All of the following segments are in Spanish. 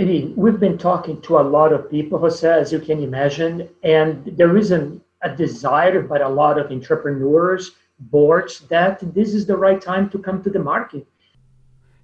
I mean, we've been talking to a lot of people, Jose, as you can imagine, and there isn't a desire by a lot of entrepreneurs, boards, that this is the right time to come to the market.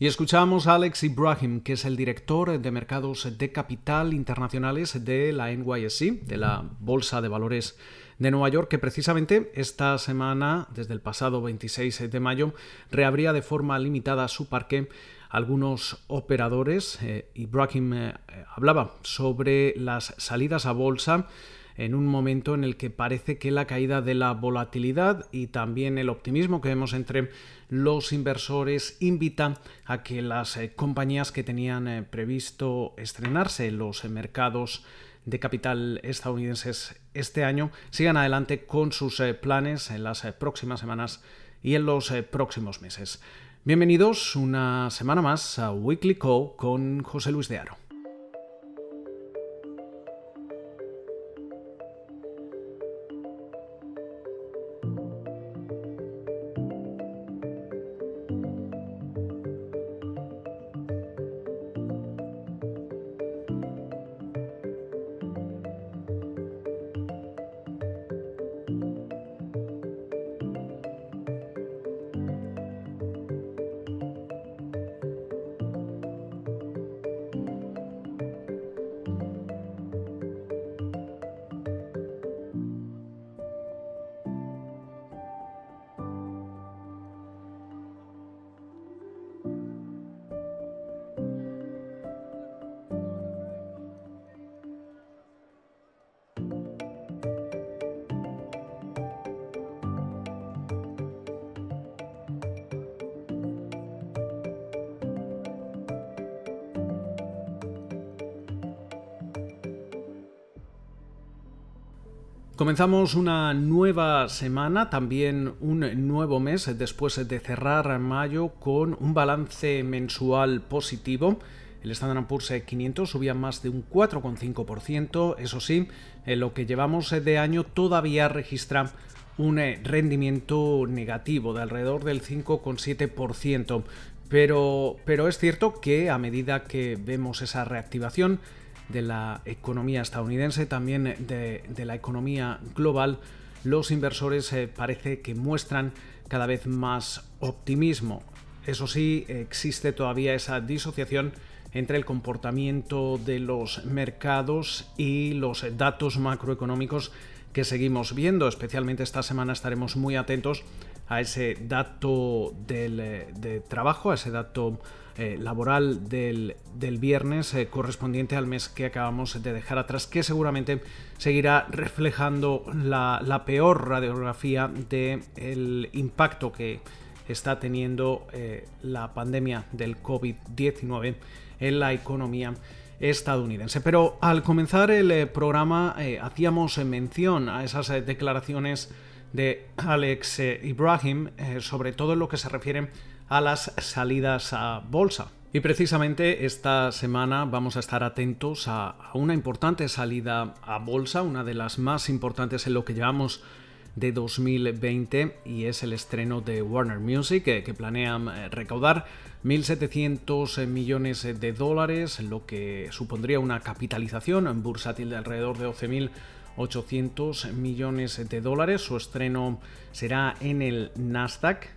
Y escuchamos a Alex Ibrahim, que es el director de mercados de capital internacionales de la NYSE, de la Bolsa de Valores de Nueva York, que precisamente esta semana, desde el pasado 26 de mayo, reabría de forma limitada su parque algunos operadores. Eh, Ibrahim eh, hablaba sobre las salidas a bolsa en un momento en el que parece que la caída de la volatilidad y también el optimismo que vemos entre los inversores invita a que las eh, compañías que tenían eh, previsto estrenarse en los mercados de capital estadounidenses este año sigan adelante con sus eh, planes en las próximas semanas y en los próximos meses. Bienvenidos una semana más a Weekly Call con José Luis de Aro. Comenzamos una nueva semana, también un nuevo mes después de cerrar mayo con un balance mensual positivo. El Standard Poor's 500 subía más de un 4,5%. Eso sí, en lo que llevamos de año todavía registra un rendimiento negativo de alrededor del 5,7%. Pero, pero es cierto que a medida que vemos esa reactivación, de la economía estadounidense, también de, la economía global, los inversores eh, parece que muestran cada vez más optimismo. Eso sí, existe todavía esa disociación entre el comportamiento de los mercados y los datos macroeconómicos que seguimos viendo. Especialmente esta semana estaremos muy atentos a ese dato del, eh, de trabajo, a ese dato eh, laboral del, viernes eh, correspondiente al mes que acabamos de dejar atrás, que seguramente seguirá reflejando la, peor radiografía del impacto que está teniendo eh, la pandemia del COVID-19 en la economía estadounidense. Pero al comenzar el programa hacíamos mención a esas declaraciones de Alex Ibrahim, sobre todo en lo que se refiere las salidas a bolsa. Y precisamente esta semana vamos a estar atentos a, una importante salida a bolsa, una de las más importantes en lo que llevamos de 2020 y es el estreno de Warner Music que, planean eh, recaudar 1.700 millones de dólares, lo que supondría una capitalización bursátil de alrededor de 12.800 millones de dólares. Su estreno será en el Nasdaq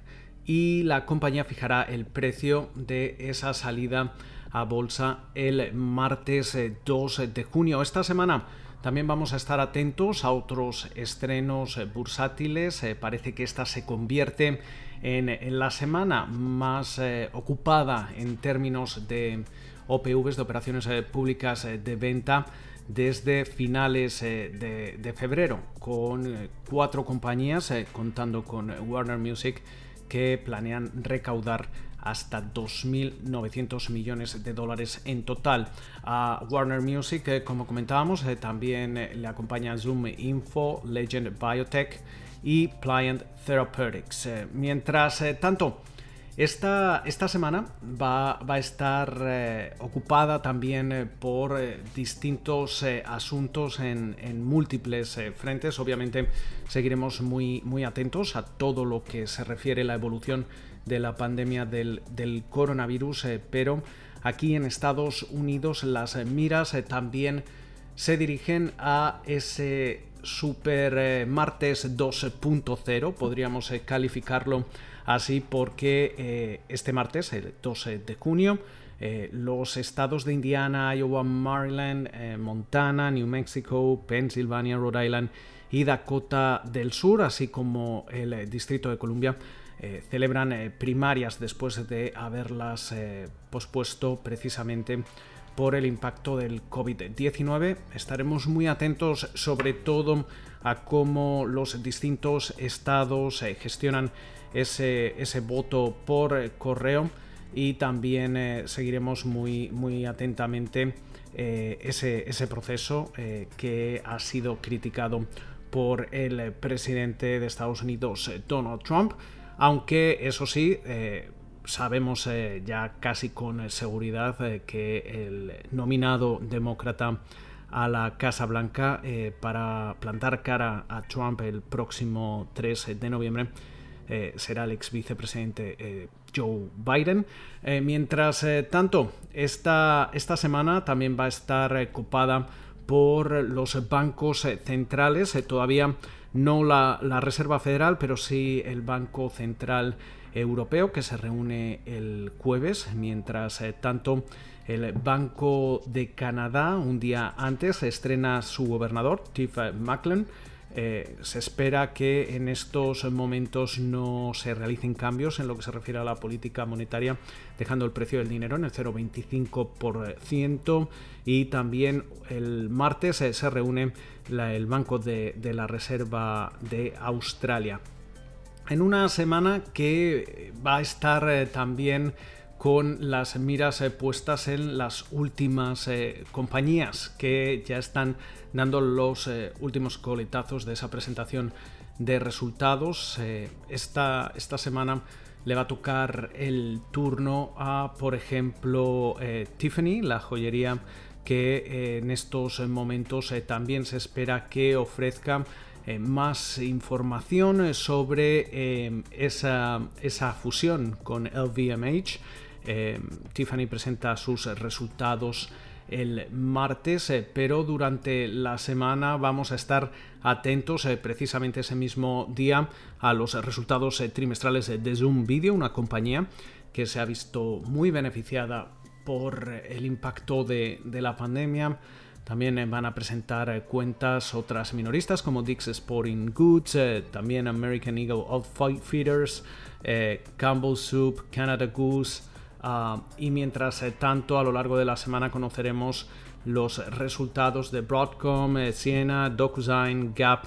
y la compañía fijará el precio de esa salida a bolsa el martes 2 eh, de junio. Esta semana también vamos a estar atentos a otros estrenos eh, bursátiles. Eh, parece que esta se convierte en, la semana más ocupada en términos de OPVs, de operaciones públicas de venta, desde finales de, de, febrero, con cuatro compañías, contando con Warner Music que planean recaudar hasta 2.900 millones de dólares en total. A Warner Music, eh, como comentábamos, eh, también eh, le acompaña Zoom Info, Legend Biotech y Pliant Therapeutics. mientras tanto, esta, esta semana va, a estar eh, ocupada también eh, por eh, distintos asuntos en, múltiples frentes. Obviamente seguiremos muy, muy atentos a todo lo que se refiere a la evolución de la pandemia del, coronavirus, pero aquí en Estados Unidos las miras también se dirigen a ese super martes 2.0, podríamos calificarlo así porque este martes, el 12 de junio, eh, los estados de Indiana, Iowa, Maryland, eh, Montana, New Mexico, Pennsylvania, Rhode Island y Dakota del Sur, así como el eh, Distrito de Columbia, celebran primarias después de haberlas pospuesto precisamente por el impacto del COVID-19. Estaremos muy atentos sobre todo a cómo los distintos estados gestionan ese, voto por correo. Y también eh, seguiremos muy, atentamente eh, ese, proceso eh, que ha sido criticado por el presidente de Estados Unidos, Donald Trump, aunque eso sí, sabemos ya casi con seguridad que el nominado demócrata a la Casa Blanca para plantar cara a Trump el próximo 3 de noviembre será el ex vicepresidente Joe Biden. Eh, mientras eh, tanto, esta, esta, semana también va a estar ocupada por los bancos centrales, eh, todavía no la, Reserva Federal, pero sí el Banco Central Europeo que se reúne el jueves, mientras tanto el Banco de Canadá un día antes estrena su gobernador, Tiff Macklin, eh, se espera que en estos momentos no se realicen cambios en lo que se refiere a la política monetaria, dejando el precio del dinero en el 0,25% y también el martes eh, se reúne el Banco de, la Reserva de Australia. En una semana que va a estar eh, también con las miras puestas en las últimas compañías que ya están dando los eh, últimos coletazos de esa presentación de resultados. Eh, esta, esta, semana le va a tocar el turno a, por ejemplo, eh, Tiffany, la joyería que en estos momentos también se espera que ofrezca más información sobre esa, esa, fusión con LVMH. Tiffany presenta sus resultados el martes, eh, pero durante la semana vamos a estar atentos eh, precisamente ese mismo día a los resultados eh, trimestrales de Zoom Video, una compañía que se ha visto muy beneficiada por el impacto de, la pandemia. También van a presentar cuentas otras minoristas como Dick's Sporting Goods, también American Eagle Outfitters, Campbell Soup, Canada Goose, Ah, y mientras eh, tanto, a lo largo de la semana conoceremos los resultados de Broadcom, eh, Siena, DocuSign, Gap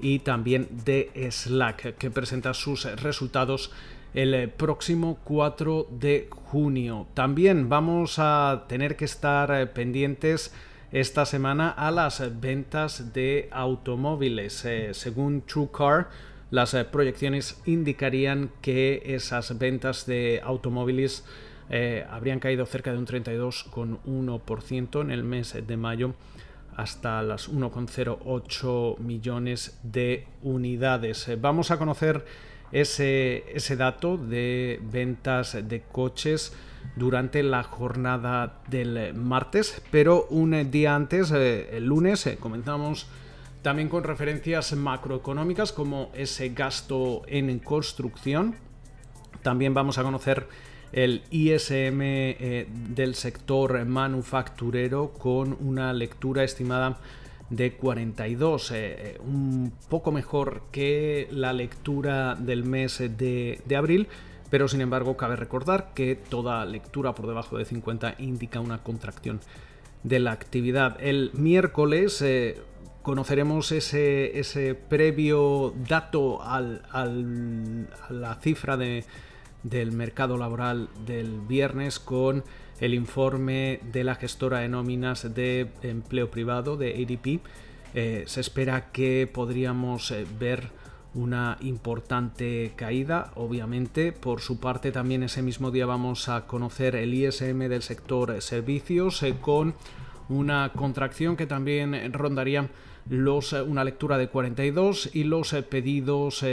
y también de Slack, que presenta sus resultados el eh, próximo 4 de junio. También vamos a tener que estar pendientes esta semana a las ventas de automóviles. según TrueCar, las proyecciones indicarían que esas ventas de automóviles eh, habrían caído cerca de un 32,1% en el mes de mayo hasta las 1,08 millones de unidades. Eh, vamos a conocer ese, dato de ventas de coches durante la jornada del martes, pero un día antes, eh, el lunes, comenzamos también con referencias macroeconómicas como ese gasto en construcción. También vamos a conocer el ISM eh, del sector manufacturero con una lectura estimada de 42, eh, eh, un poco mejor que la lectura del mes de, abril, pero sin embargo cabe recordar que toda lectura por debajo de 50 indica una contracción de la actividad. El miércoles conoceremos ese, ese previo dato al, a la cifra de, del mercado laboral del viernes con el informe de la gestora de nóminas de empleo privado de ADP. Eh, se espera que podríamos eh, ver una importante caída, obviamente. Por su parte, también ese mismo día vamos a conocer el ISM del sector servicios eh, con una contracción que también rondaría los, una lectura de 42 y los pedidos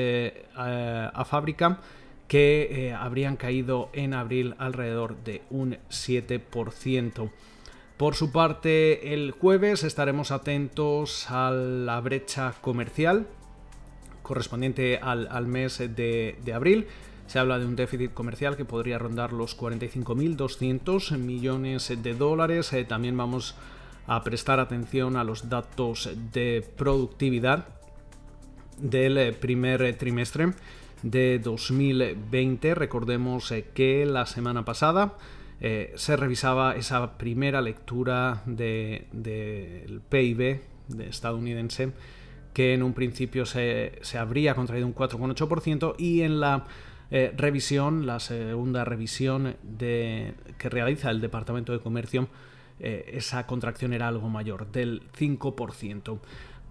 a fábrica que habrían caído en abril alrededor de un 7%. Por su parte, el jueves estaremos atentos a la brecha comercial correspondiente al, mes de, abril. Se habla de un déficit comercial que podría rondar los 45.200 millones de dólares. Eh, también vamos a prestar atención a los datos de productividad del eh, primer trimestre de 2020. Recordemos eh, que la semana pasada se revisaba esa primera lectura del PIB de estadounidense que en un principio se, habría contraído un 4,8% y en la eh, revisión, la segunda revisión que realiza el Departamento de Comercio, eh, esa contracción era algo mayor, del 5%.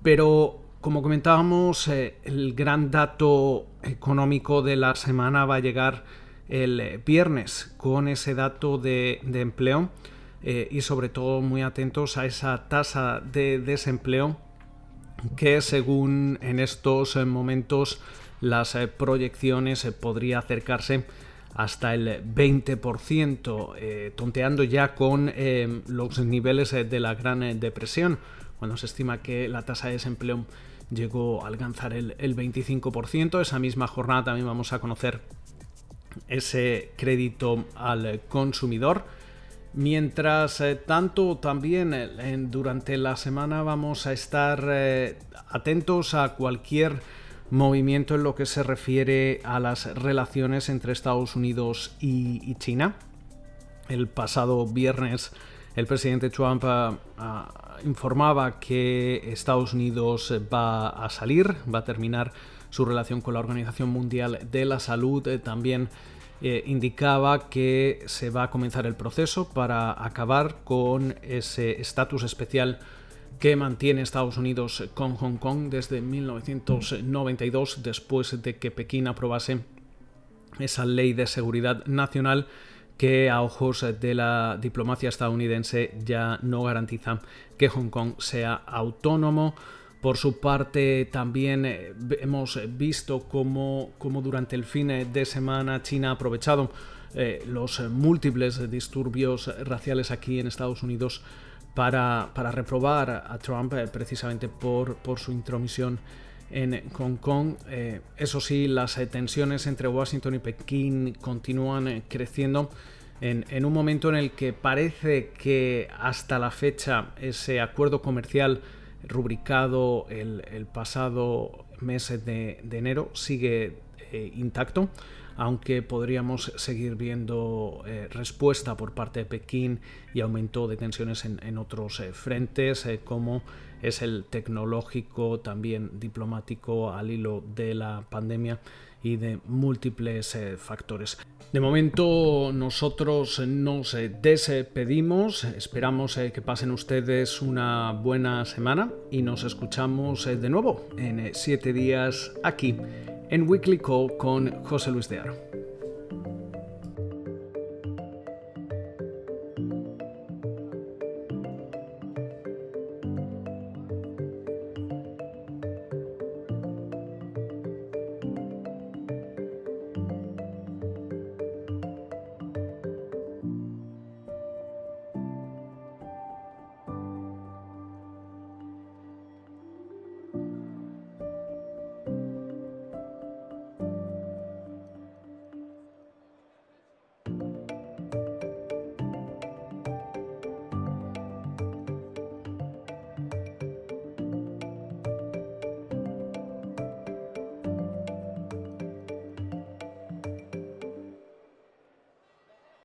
Pero como comentábamos, eh, el gran dato económico de la semana va a llegar el viernes con ese dato de, empleo y sobre todo muy atentos a esa tasa de desempleo que según en estos momentos las eh, proyecciones eh, podría acercarse hasta el 20%, tonteando ya con los niveles de la Gran Depresión, cuando se estima que la tasa de desempleo llegó a alcanzar el, el 25%. Esa misma jornada también vamos a conocer ese crédito al consumidor Mientras eh, tanto, también eh, durante la semana vamos a estar eh, atentos a cualquier movimiento en lo que se refiere a las relaciones entre Estados Unidos y, China. El pasado viernes el presidente Trump ah, ah, informaba que Estados Unidos va a salir, va a terminar su relación con la Organización Mundial de la Salud. también eh, indicaba que se va a comenzar el proceso para acabar con ese estatus especial que mantiene Estados Unidos con Hong Kong desde 1992, después de que Pekín aprobase esa ley de seguridad nacional que a ojos de la diplomacia estadounidense ya no garantiza que Hong Kong sea autónomo. Por su parte, también eh, hemos visto cómo, durante el fin de semana China ha aprovechado eh, los múltiples disturbios raciales aquí en Estados Unidos para, reprobar a Trump eh, precisamente por, su intromisión en Hong Kong. eso sí, las tensiones entre Washington y Pekín continúan creciendo en, en, un momento en el que parece que hasta la fecha ese acuerdo comercial rubricado el, pasado mes de, enero sigue eh, intacto, aunque podríamos seguir viendo eh, respuesta por parte de Pekín y aumento de tensiones en, otros eh, frentes, como es el tecnológico, también diplomático al hilo de la pandemia y de múltiples factores. De momento nosotros nos despedimos, esperamos que pasen ustedes una buena semana y nos escuchamos de nuevo en siete días aquí en Weekly Call con José Luis de Aro.